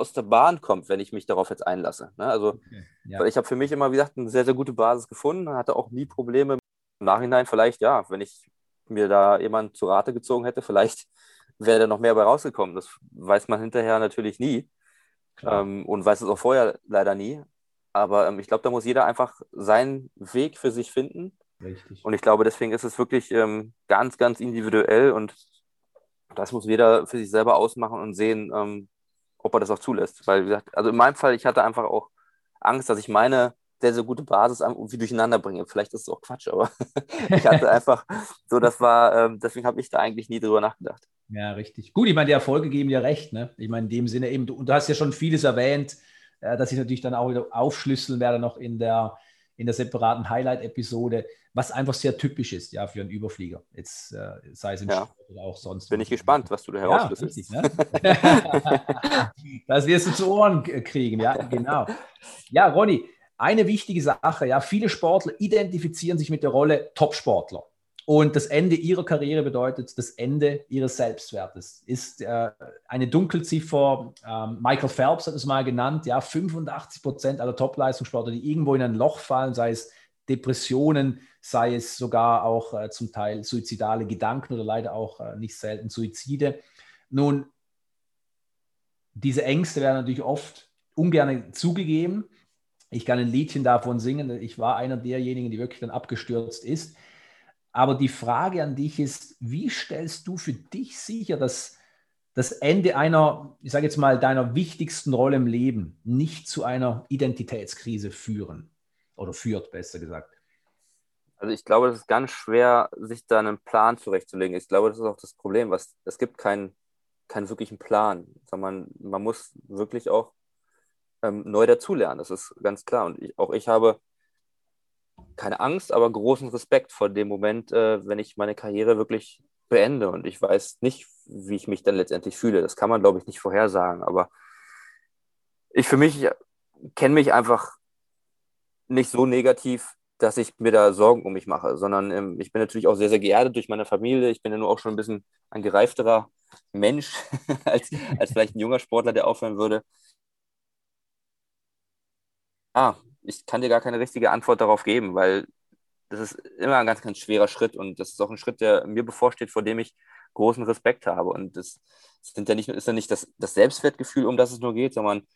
aus der Bahn kommt, wenn ich mich darauf jetzt einlasse. Ne? Also, okay, ja. weil ich habe für mich immer, wie gesagt, eine sehr, sehr gute Basis gefunden, hatte auch nie Probleme. Im Nachhinein vielleicht, ja, wenn ich mir da jemand zu Rate gezogen hätte, vielleicht wäre da noch mehr bei rausgekommen. Das weiß man hinterher natürlich nie ähm, und weiß es auch vorher leider nie. Aber ähm, ich glaube, da muss jeder einfach seinen Weg für sich finden Richtig. Und ich glaube, deswegen ist es wirklich ähm, ganz, ganz individuell und das muss jeder für sich selber ausmachen und sehen, ähm, ob er das auch zulässt. Weil, wie gesagt, also in meinem Fall, ich hatte einfach auch Angst, dass ich meine sehr, sehr gute Basis irgendwie durcheinander bringe. Vielleicht ist es auch Quatsch, aber ich hatte einfach so, das war, ähm, deswegen habe ich da eigentlich nie drüber nachgedacht. Ja, richtig. Gut, ich meine, die Erfolge geben dir recht. Ne? Ich meine, in dem Sinne eben, du, du hast ja schon vieles erwähnt, äh, dass ich natürlich dann auch wieder aufschlüsseln werde noch in der, in der separaten Highlight-Episode was einfach sehr typisch ist, ja, für einen Überflieger. Jetzt äh, sei es im ja. Sport oder auch sonst. Bin ich gespannt, was du da herausschlüsselst. Ja, ne? das wirst du zu Ohren kriegen, ja, genau. Ja, Ronny, eine wichtige Sache, ja, viele Sportler identifizieren sich mit der Rolle Top-Sportler. Und das Ende ihrer Karriere bedeutet das Ende ihres Selbstwertes. Ist äh, eine Dunkelziffer, ähm, Michael Phelps hat es mal genannt, ja, 85 Prozent aller Top-Leistungssportler, die irgendwo in ein Loch fallen, sei es Depressionen, sei es sogar auch äh, zum Teil suizidale Gedanken oder leider auch äh, nicht selten Suizide. Nun, diese Ängste werden natürlich oft ungern zugegeben. Ich kann ein Liedchen davon singen. Ich war einer derjenigen, die wirklich dann abgestürzt ist. Aber die Frage an dich ist, wie stellst du für dich sicher, dass das Ende einer, ich sage jetzt mal, deiner wichtigsten Rolle im Leben nicht zu einer Identitätskrise führen oder führt, besser gesagt? Also ich glaube, es ist ganz schwer, sich da einen Plan zurechtzulegen. Ich glaube, das ist auch das Problem, was es gibt keinen, keinen wirklichen Plan, sondern man, man muss wirklich auch ähm, neu dazulernen. Das ist ganz klar. Und ich, auch ich habe keine Angst, aber großen Respekt vor dem Moment, äh, wenn ich meine Karriere wirklich beende. Und ich weiß nicht, wie ich mich dann letztendlich fühle. Das kann man, glaube ich, nicht vorhersagen. Aber ich für mich kenne mich einfach nicht so negativ, dass ich mir da Sorgen um mich mache, sondern ähm, ich bin natürlich auch sehr, sehr geerdet durch meine Familie. Ich bin ja nur auch schon ein bisschen ein gereifterer Mensch als, als vielleicht ein junger Sportler, der aufhören würde. Ah, ich kann dir gar keine richtige Antwort darauf geben, weil das ist immer ein ganz, ganz schwerer Schritt und das ist auch ein Schritt, der mir bevorsteht, vor dem ich großen Respekt habe. Und das sind ja nicht, ist ja nicht das, das Selbstwertgefühl, um das es nur geht, sondern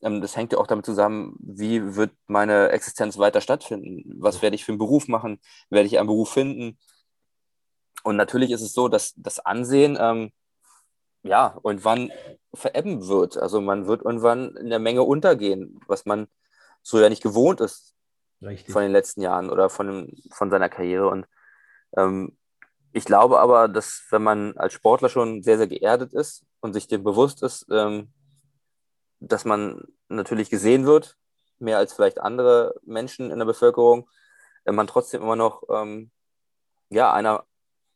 das hängt ja auch damit zusammen, wie wird meine Existenz weiter stattfinden? Was werde ich für einen Beruf machen? Werde ich einen Beruf finden? Und natürlich ist es so, dass das Ansehen ähm, ja irgendwann verebben wird. Also man wird irgendwann in der Menge untergehen, was man so ja nicht gewohnt ist Richtig. von den letzten Jahren oder von, von seiner Karriere. Und ähm, ich glaube aber, dass wenn man als Sportler schon sehr, sehr geerdet ist und sich dem bewusst ist, ähm, dass man natürlich gesehen wird, mehr als vielleicht andere Menschen in der Bevölkerung, wenn man trotzdem immer noch ähm, ja, einer,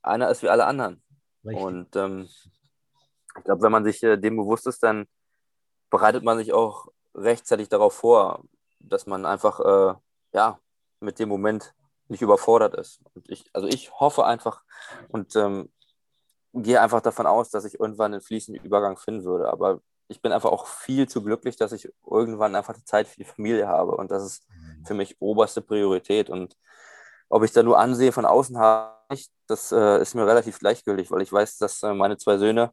einer ist wie alle anderen. Richtig. Und ähm, ich glaube, wenn man sich äh, dem bewusst ist, dann bereitet man sich auch rechtzeitig darauf vor, dass man einfach äh, ja, mit dem Moment nicht überfordert ist. Und ich, also ich hoffe einfach und ähm, gehe einfach davon aus, dass ich irgendwann einen fließenden Übergang finden würde. Aber ich bin einfach auch viel zu glücklich, dass ich irgendwann einfach die Zeit für die Familie habe. Und das ist mhm. für mich oberste Priorität. Und ob ich da nur ansehe von außen habe, das äh, ist mir relativ gleichgültig, weil ich weiß, dass äh, meine zwei Söhne,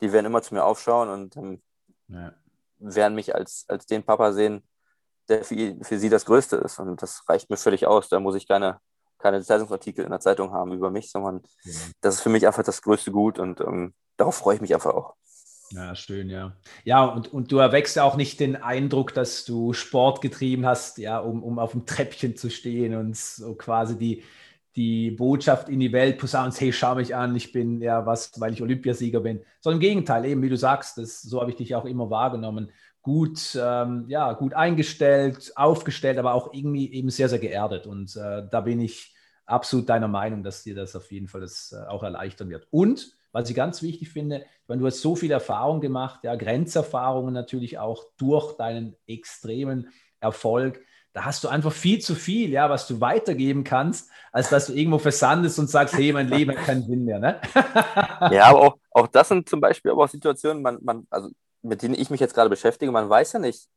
die werden immer zu mir aufschauen und ähm, ja. werden mich als, als den Papa sehen, der für, für sie das Größte ist. Und das reicht mir völlig aus. Da muss ich keine, keine Zeitungsartikel in der Zeitung haben über mich, sondern ja. das ist für mich einfach das größte Gut und ähm, darauf freue ich mich einfach auch. Ja, schön, ja. Ja, und, und du erwächst ja auch nicht den Eindruck, dass du Sport getrieben hast, ja, um, um auf dem Treppchen zu stehen und so quasi die, die Botschaft in die Welt posaunst, hey, schau mich an, ich bin ja was, weil ich Olympiasieger bin. Sondern im Gegenteil, eben wie du sagst, das, so habe ich dich auch immer wahrgenommen gut, ähm, ja, gut eingestellt, aufgestellt, aber auch irgendwie eben sehr, sehr geerdet. Und äh, da bin ich absolut deiner Meinung, dass dir das auf jeden Fall das äh, auch erleichtern wird. Und was ich ganz wichtig finde, wenn du hast so viel Erfahrung gemacht, ja, Grenzerfahrungen natürlich auch durch deinen extremen Erfolg. Da hast du einfach viel zu viel, ja, was du weitergeben kannst, als dass du irgendwo versandest und sagst, hey, mein Leben hat keinen Sinn mehr. Ne? ja, aber auch, auch das sind zum Beispiel aber auch Situationen, man, man, also mit denen ich mich jetzt gerade beschäftige, man weiß ja nicht,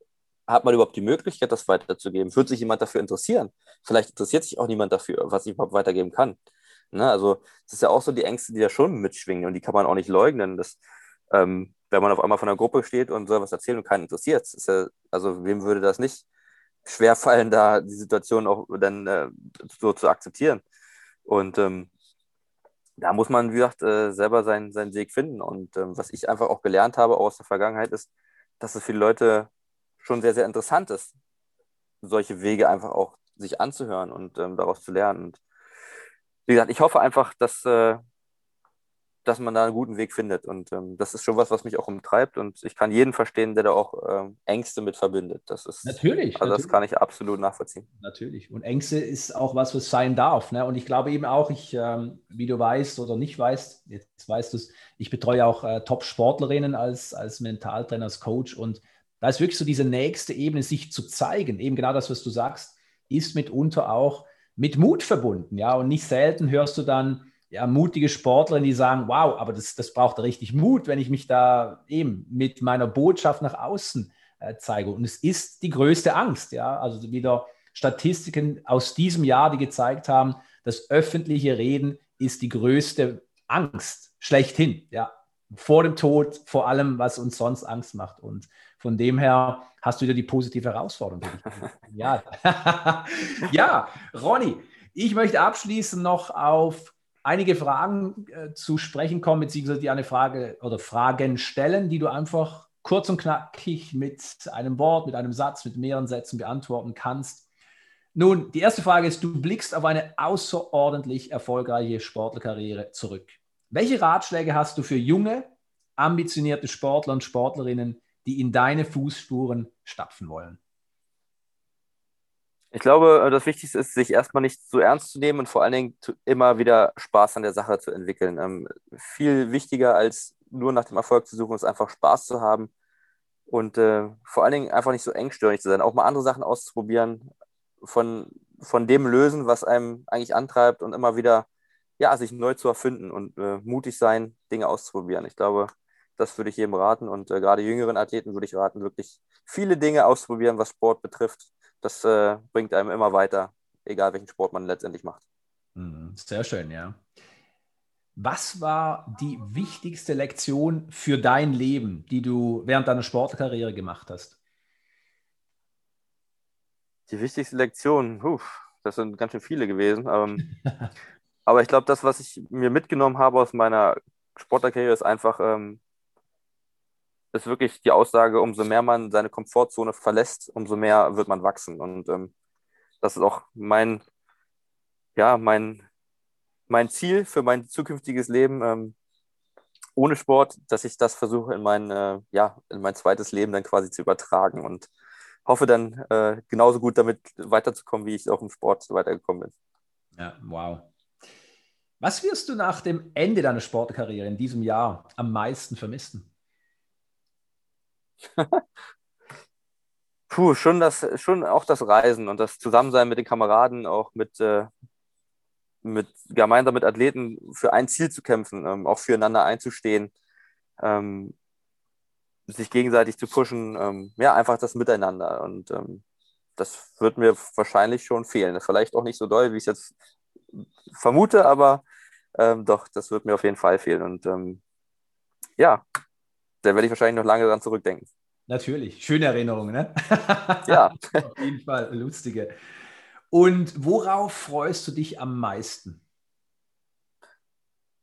hat man überhaupt die Möglichkeit, das weiterzugeben? Wird sich jemand dafür interessieren? Vielleicht interessiert sich auch niemand dafür, was ich überhaupt weitergeben kann. Ne? Also, das ist ja auch so die Ängste, die da schon mitschwingen und die kann man auch nicht leugnen. Dass, ähm, wenn man auf einmal von einer Gruppe steht und soll was erzählen und keinen interessiert, ist ja, also, wem würde das nicht schwerfallen, da die Situation auch dann äh, so zu akzeptieren? Und ähm, da muss man, wie gesagt, äh, selber seinen, seinen Weg finden. Und ähm, was ich einfach auch gelernt habe aus der Vergangenheit ist, dass es für Leute schon sehr, sehr interessant ist, solche Wege einfach auch sich anzuhören und ähm, daraus zu lernen. Und wie gesagt, ich hoffe einfach, dass, äh, dass man da einen guten Weg findet. Und ähm, das ist schon was, was mich auch umtreibt. Und ich kann jeden verstehen, der da auch ähm, Ängste mit verbindet. Das ist, natürlich. Also natürlich. das kann ich absolut nachvollziehen. Natürlich. Und Ängste ist auch was, was sein darf. Ne? Und ich glaube eben auch, ich, ähm, wie du weißt oder nicht weißt, jetzt weißt du es, ich betreue auch äh, Top-Sportlerinnen als, als Mentaltrainer, als Coach. Und da ist wirklich so diese nächste Ebene, sich zu zeigen. Eben genau das, was du sagst, ist mitunter auch mit Mut verbunden. Ja, und nicht selten hörst du dann, ja, mutige Sportlerinnen, die sagen, wow, aber das, das braucht richtig Mut, wenn ich mich da eben mit meiner Botschaft nach außen äh, zeige. Und es ist die größte Angst, ja, also wieder Statistiken aus diesem Jahr, die gezeigt haben, das öffentliche Reden ist die größte Angst schlechthin, ja, vor dem Tod, vor allem, was uns sonst Angst macht. Und von dem her hast du wieder die positive Herausforderung. ja. ja, Ronny, ich möchte abschließend noch auf einige Fragen äh, zu sprechen kommen, beziehungsweise die eine Frage oder Fragen stellen, die du einfach kurz und knackig mit einem Wort, mit einem Satz, mit mehreren Sätzen beantworten kannst. Nun, die erste Frage ist, du blickst auf eine außerordentlich erfolgreiche Sportlerkarriere zurück. Welche Ratschläge hast du für junge, ambitionierte Sportler und Sportlerinnen, die in deine Fußspuren stapfen wollen? Ich glaube, äh, das Wichtigste ist, sich erstmal nicht so ernst zu nehmen und vor allen Dingen immer wieder Spaß an der Sache zu entwickeln. Ähm, viel wichtiger als nur nach dem Erfolg zu suchen, ist einfach Spaß zu haben und äh, vor allen Dingen einfach nicht so engstirnig zu sein, auch mal andere Sachen auszuprobieren, von, von dem lösen, was einem eigentlich antreibt und immer wieder ja, sich neu zu erfinden und äh, mutig sein, Dinge auszuprobieren. Ich glaube, das würde ich jedem raten und äh, gerade jüngeren Athleten würde ich raten, wirklich viele Dinge auszuprobieren, was Sport betrifft. Das äh, bringt einem immer weiter, egal welchen Sport man letztendlich macht. Mhm, sehr schön, ja. Was war die wichtigste Lektion für dein Leben, die du während deiner Sportkarriere gemacht hast? Die wichtigste Lektion, puh, das sind ganz schön viele gewesen. Ähm, aber ich glaube, das, was ich mir mitgenommen habe aus meiner Sportlerkarriere, ist einfach, ähm, ist wirklich die Aussage, umso mehr man seine Komfortzone verlässt, umso mehr wird man wachsen. Und ähm, das ist auch mein, ja, mein, mein Ziel für mein zukünftiges Leben ähm, ohne Sport, dass ich das versuche in mein, äh, ja, in mein zweites Leben dann quasi zu übertragen und hoffe dann äh, genauso gut damit weiterzukommen, wie ich auch im Sport weitergekommen bin. Ja, wow. Was wirst du nach dem Ende deiner Sportkarriere in diesem Jahr am meisten vermissen? Puh, schon, das, schon auch das Reisen und das Zusammensein mit den Kameraden, auch mit, äh, mit gemeinsam mit Athleten für ein Ziel zu kämpfen, ähm, auch füreinander einzustehen, ähm, sich gegenseitig zu pushen, ähm, ja, einfach das Miteinander. Und ähm, das wird mir wahrscheinlich schon fehlen. Vielleicht auch nicht so doll, wie ich es jetzt vermute, aber ähm, doch, das wird mir auf jeden Fall fehlen. Und ähm, ja, da werde ich wahrscheinlich noch lange dran zurückdenken. Natürlich, schöne Erinnerungen, ne? Ja. auf jeden Fall, lustige. Und worauf freust du dich am meisten?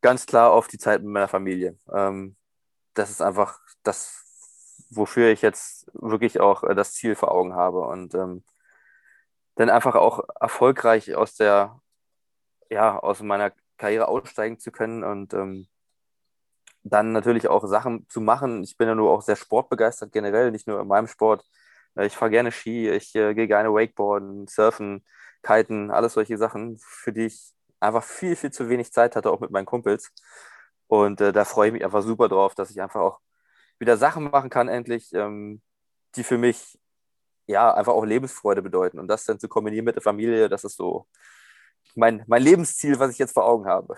Ganz klar auf die Zeit mit meiner Familie. Ähm, das ist einfach das, wofür ich jetzt wirklich auch äh, das Ziel vor Augen habe. Und ähm, dann einfach auch erfolgreich aus der, ja, aus meiner Karriere aussteigen zu können und ähm, dann natürlich auch Sachen zu machen. Ich bin ja nur auch sehr sportbegeistert generell, nicht nur in meinem Sport. Äh, ich fahre gerne Ski, ich äh, gehe gerne Wakeboarden, Surfen, Kiten, alles solche Sachen, für die ich einfach viel, viel zu wenig Zeit hatte, auch mit meinen Kumpels. Und äh, da freue ich mich einfach super drauf, dass ich einfach auch wieder Sachen machen kann, endlich, ähm, die für mich ja einfach auch Lebensfreude bedeuten. Und das dann zu kombinieren mit der Familie, das ist so mein, mein Lebensziel, was ich jetzt vor Augen habe.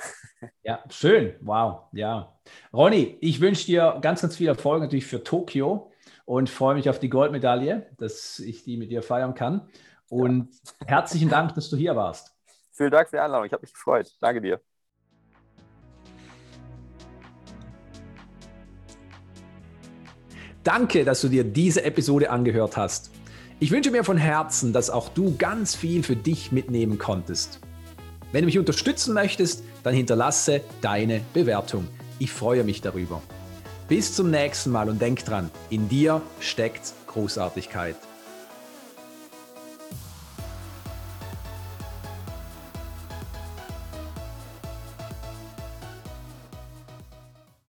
Ja, schön. Wow. Ja. Ronny, ich wünsche dir ganz, ganz viel Erfolg natürlich für Tokio und freue mich auf die Goldmedaille, dass ich die mit dir feiern kann. Und ja. herzlichen Dank, dass du hier warst. Vielen Dank für die Einladung. Ich habe mich gefreut. Danke dir. Danke, dass du dir diese Episode angehört hast. Ich wünsche mir von Herzen, dass auch du ganz viel für dich mitnehmen konntest. Wenn du mich unterstützen möchtest, dann hinterlasse deine Bewertung. Ich freue mich darüber. Bis zum nächsten Mal und denk dran, in dir steckt Großartigkeit.